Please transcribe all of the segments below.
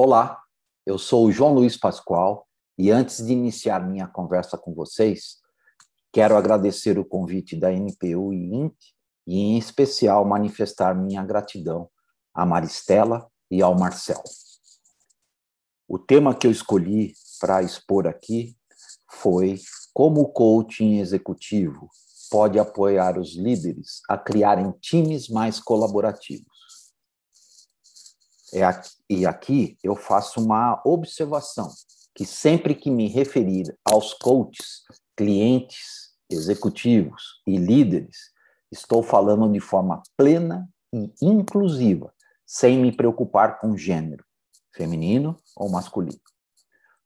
Olá, eu sou o João Luiz Pascoal e antes de iniciar minha conversa com vocês, quero agradecer o convite da NPU e INC e, em especial, manifestar minha gratidão à Maristela e ao Marcel. O tema que eu escolhi para expor aqui foi como o coaching executivo pode apoiar os líderes a criarem times mais colaborativos. É aqui, e aqui eu faço uma observação, que sempre que me referir aos coaches, clientes, executivos e líderes, estou falando de forma plena e inclusiva, sem me preocupar com gênero, feminino ou masculino.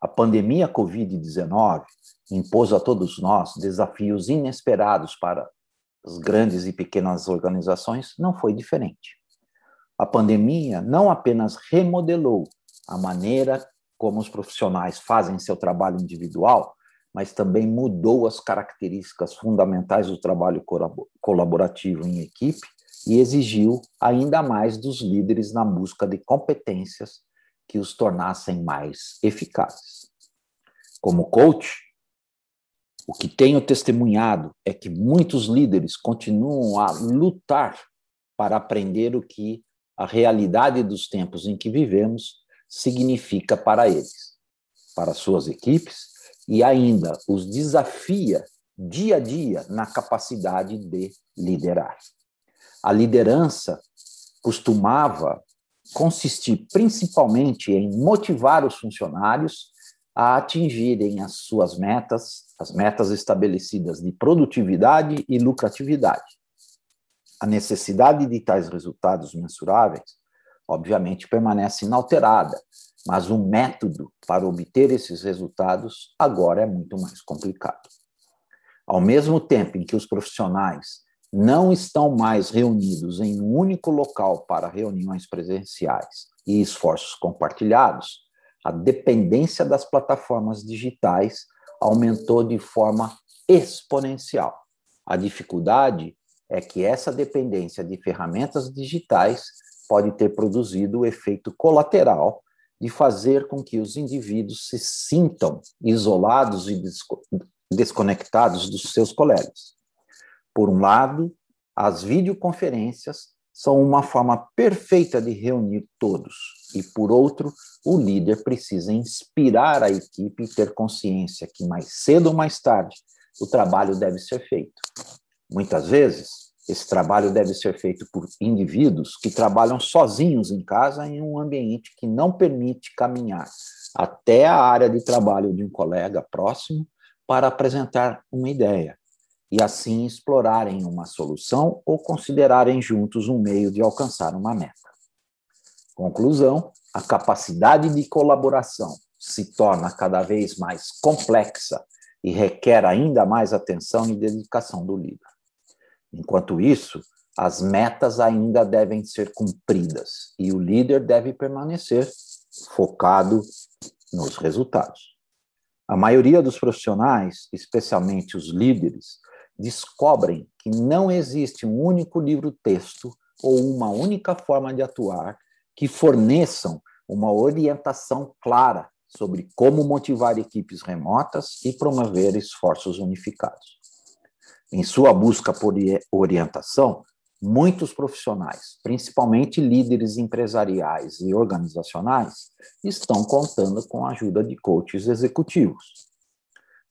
A pandemia Covid-19 impôs a todos nós desafios inesperados para as grandes e pequenas organizações, não foi diferente. A pandemia não apenas remodelou a maneira como os profissionais fazem seu trabalho individual, mas também mudou as características fundamentais do trabalho colaborativo em equipe e exigiu ainda mais dos líderes na busca de competências que os tornassem mais eficazes. Como coach, o que tenho testemunhado é que muitos líderes continuam a lutar para aprender o que a realidade dos tempos em que vivemos significa para eles, para suas equipes e ainda os desafia dia a dia na capacidade de liderar. A liderança costumava consistir principalmente em motivar os funcionários a atingirem as suas metas, as metas estabelecidas de produtividade e lucratividade. A necessidade de tais resultados mensuráveis, obviamente, permanece inalterada, mas o método para obter esses resultados agora é muito mais complicado. Ao mesmo tempo em que os profissionais não estão mais reunidos em um único local para reuniões presenciais e esforços compartilhados, a dependência das plataformas digitais aumentou de forma exponencial. A dificuldade é que essa dependência de ferramentas digitais pode ter produzido o efeito colateral de fazer com que os indivíduos se sintam isolados e desconectados dos seus colegas. Por um lado, as videoconferências são uma forma perfeita de reunir todos, e por outro, o líder precisa inspirar a equipe e ter consciência que mais cedo ou mais tarde o trabalho deve ser feito. Muitas vezes, esse trabalho deve ser feito por indivíduos que trabalham sozinhos em casa em um ambiente que não permite caminhar até a área de trabalho de um colega próximo para apresentar uma ideia e assim explorarem uma solução ou considerarem juntos um meio de alcançar uma meta. Conclusão: a capacidade de colaboração se torna cada vez mais complexa e requer ainda mais atenção e dedicação do líder. Enquanto isso, as metas ainda devem ser cumpridas e o líder deve permanecer focado nos resultados. A maioria dos profissionais, especialmente os líderes, descobrem que não existe um único livro-texto ou uma única forma de atuar que forneçam uma orientação clara sobre como motivar equipes remotas e promover esforços unificados. Em sua busca por orientação, muitos profissionais, principalmente líderes empresariais e organizacionais, estão contando com a ajuda de coaches executivos.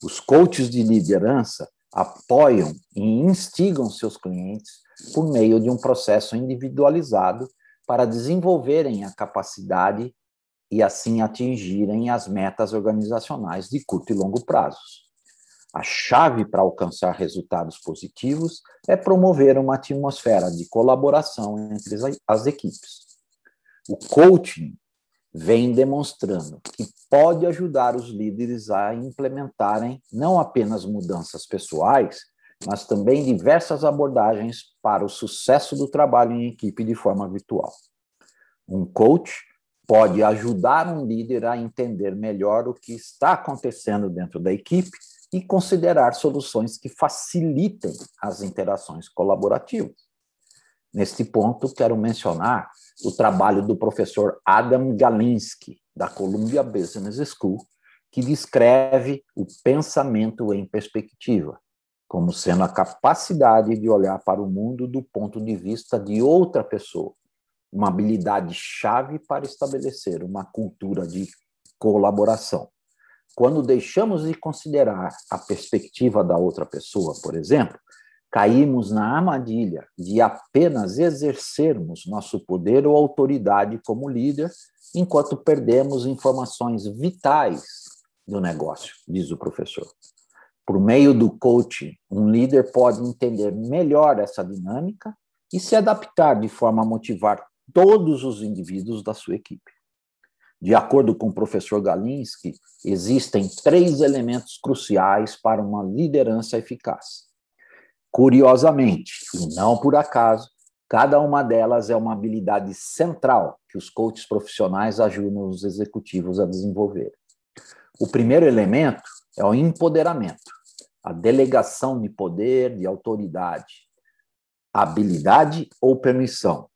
Os coaches de liderança apoiam e instigam seus clientes por meio de um processo individualizado para desenvolverem a capacidade e assim atingirem as metas organizacionais de curto e longo prazos. A chave para alcançar resultados positivos é promover uma atmosfera de colaboração entre as equipes. O coaching vem demonstrando que pode ajudar os líderes a implementarem não apenas mudanças pessoais, mas também diversas abordagens para o sucesso do trabalho em equipe de forma virtual. Um coach pode ajudar um líder a entender melhor o que está acontecendo dentro da equipe e considerar soluções que facilitem as interações colaborativas. Neste ponto, quero mencionar o trabalho do professor Adam Galinsky, da Columbia Business School, que descreve o pensamento em perspectiva, como sendo a capacidade de olhar para o mundo do ponto de vista de outra pessoa, uma habilidade chave para estabelecer uma cultura de colaboração. Quando deixamos de considerar a perspectiva da outra pessoa, por exemplo, caímos na armadilha de apenas exercermos nosso poder ou autoridade como líder, enquanto perdemos informações vitais do negócio, diz o professor. Por meio do coaching, um líder pode entender melhor essa dinâmica e se adaptar de forma a motivar todos os indivíduos da sua equipe. De acordo com o professor Galinsky, existem três elementos cruciais para uma liderança eficaz. Curiosamente, e não por acaso, cada uma delas é uma habilidade central que os coaches profissionais ajudam os executivos a desenvolver. O primeiro elemento é o empoderamento, a delegação de poder, de autoridade, habilidade ou permissão,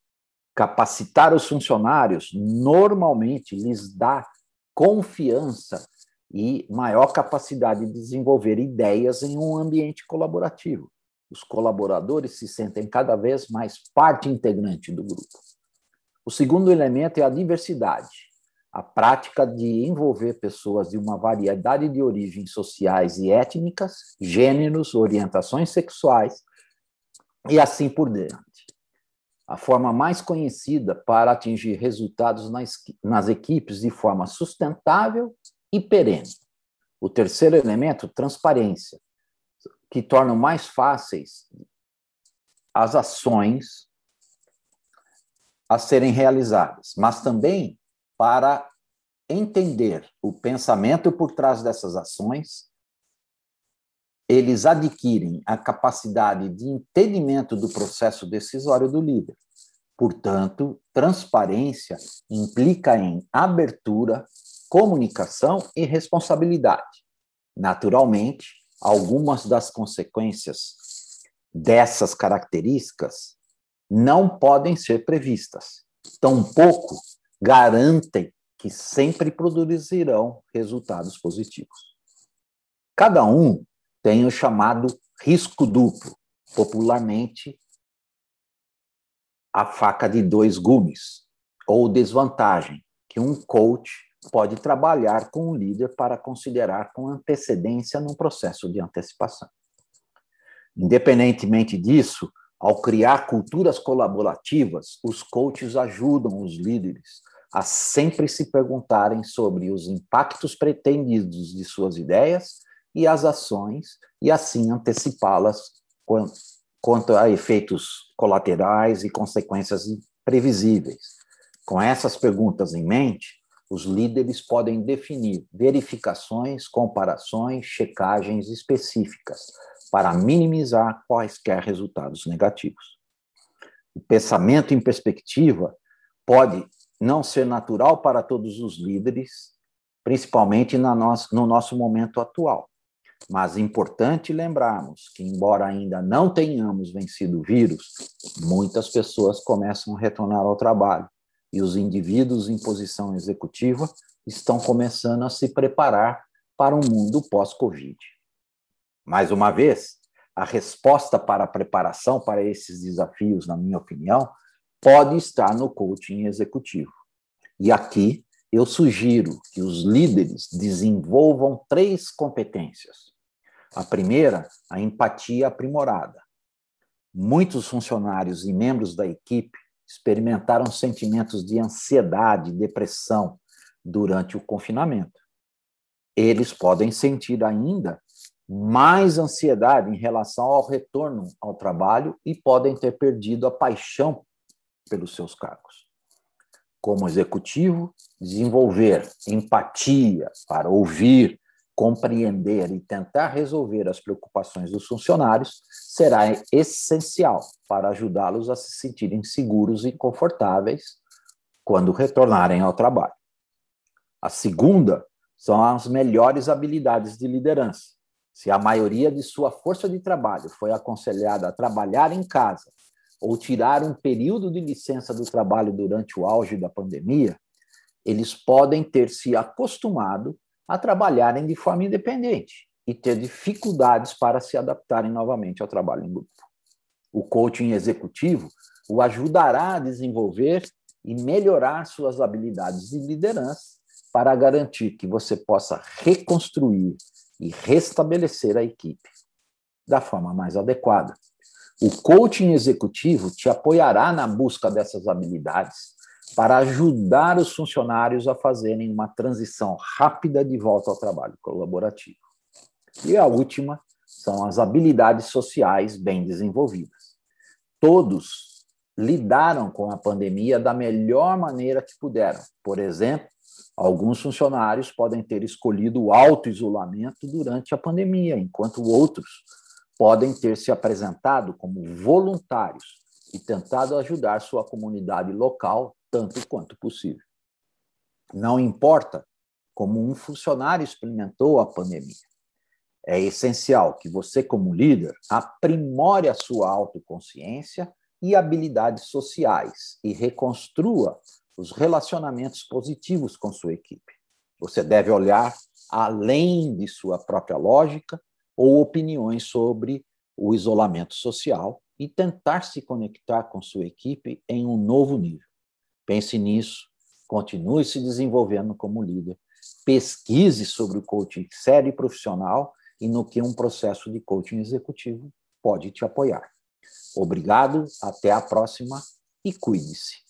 Capacitar os funcionários normalmente lhes dá confiança e maior capacidade de desenvolver ideias em um ambiente colaborativo. Os colaboradores se sentem cada vez mais parte integrante do grupo. O segundo elemento é a diversidade, a prática de envolver pessoas de uma variedade de origens sociais e étnicas, gêneros, orientações sexuais e assim por diante a forma mais conhecida para atingir resultados nas, nas equipes de forma sustentável e perene. O terceiro elemento, transparência, que torna mais fáceis as ações a serem realizadas, mas também para entender o pensamento por trás dessas ações eles adquirem a capacidade de entendimento do processo decisório do líder. Portanto, transparência implica em abertura, comunicação e responsabilidade. Naturalmente, algumas das consequências dessas características não podem ser previstas, tampouco garantem que sempre produzirão resultados positivos. Cada um tem o chamado risco duplo, popularmente a faca de dois gumes, ou desvantagem, que um coach pode trabalhar com o líder para considerar com antecedência no processo de antecipação. Independentemente disso, ao criar culturas colaborativas, os coaches ajudam os líderes a sempre se perguntarem sobre os impactos pretendidos de suas ideias e as ações, e assim antecipá-las quanto a efeitos colaterais e consequências previsíveis. Com essas perguntas em mente, os líderes podem definir verificações, comparações, checagens específicas para minimizar quaisquer resultados negativos. O pensamento em perspectiva pode não ser natural para todos os líderes, principalmente no nosso momento atual. Mas é importante lembrarmos que, embora ainda não tenhamos vencido o vírus, muitas pessoas começam a retornar ao trabalho e os indivíduos em posição executiva estão começando a se preparar para um mundo pós-Covid. Mais uma vez, a resposta para a preparação para esses desafios, na minha opinião, pode estar no coaching executivo. E aqui eu sugiro que os líderes desenvolvam três competências. A primeira, a empatia aprimorada. Muitos funcionários e membros da equipe experimentaram sentimentos de ansiedade depressão durante o confinamento. Eles podem sentir ainda mais ansiedade em relação ao retorno ao trabalho e podem ter perdido a paixão pelos seus cargos. Como executivo, desenvolver empatia para ouvir, compreender e tentar resolver as preocupações dos funcionários será essencial para ajudá-los a se sentirem seguros e confortáveis quando retornarem ao trabalho. A segunda são as melhores habilidades de liderança. Se a maioria de sua força de trabalho foi aconselhada a trabalhar em casa, ou tirar um período de licença do trabalho durante o auge da pandemia, eles podem ter se acostumado a trabalharem de forma independente e ter dificuldades para se adaptarem novamente ao trabalho em grupo. O coaching executivo o ajudará a desenvolver e melhorar suas habilidades de liderança para garantir que você possa reconstruir e restabelecer a equipe da forma mais adequada. O coaching executivo te apoiará na busca dessas habilidades para ajudar os funcionários a fazerem uma transição rápida de volta ao trabalho colaborativo. E a última são as habilidades sociais bem desenvolvidas. Todos lidaram com a pandemia da melhor maneira que puderam. Por exemplo, alguns funcionários podem ter escolhido o auto-isolamento durante a pandemia, enquanto outros podem ter se apresentado como voluntários e tentado ajudar sua comunidade local tanto quanto possível. Não importa como um funcionário experimentou a pandemia. É essencial que você, como líder, aprimore a sua autoconsciência e habilidades sociais e reconstrua os relacionamentos positivos com sua equipe. Você deve olhar além de sua própria lógica ou opiniões sobre o isolamento social e tentar se conectar com sua equipe em um novo nível. Pense nisso, continue se desenvolvendo como líder, pesquise sobre o coaching sério e profissional e no que um processo de coaching executivo pode te apoiar. Obrigado, até a próxima e cuide-se.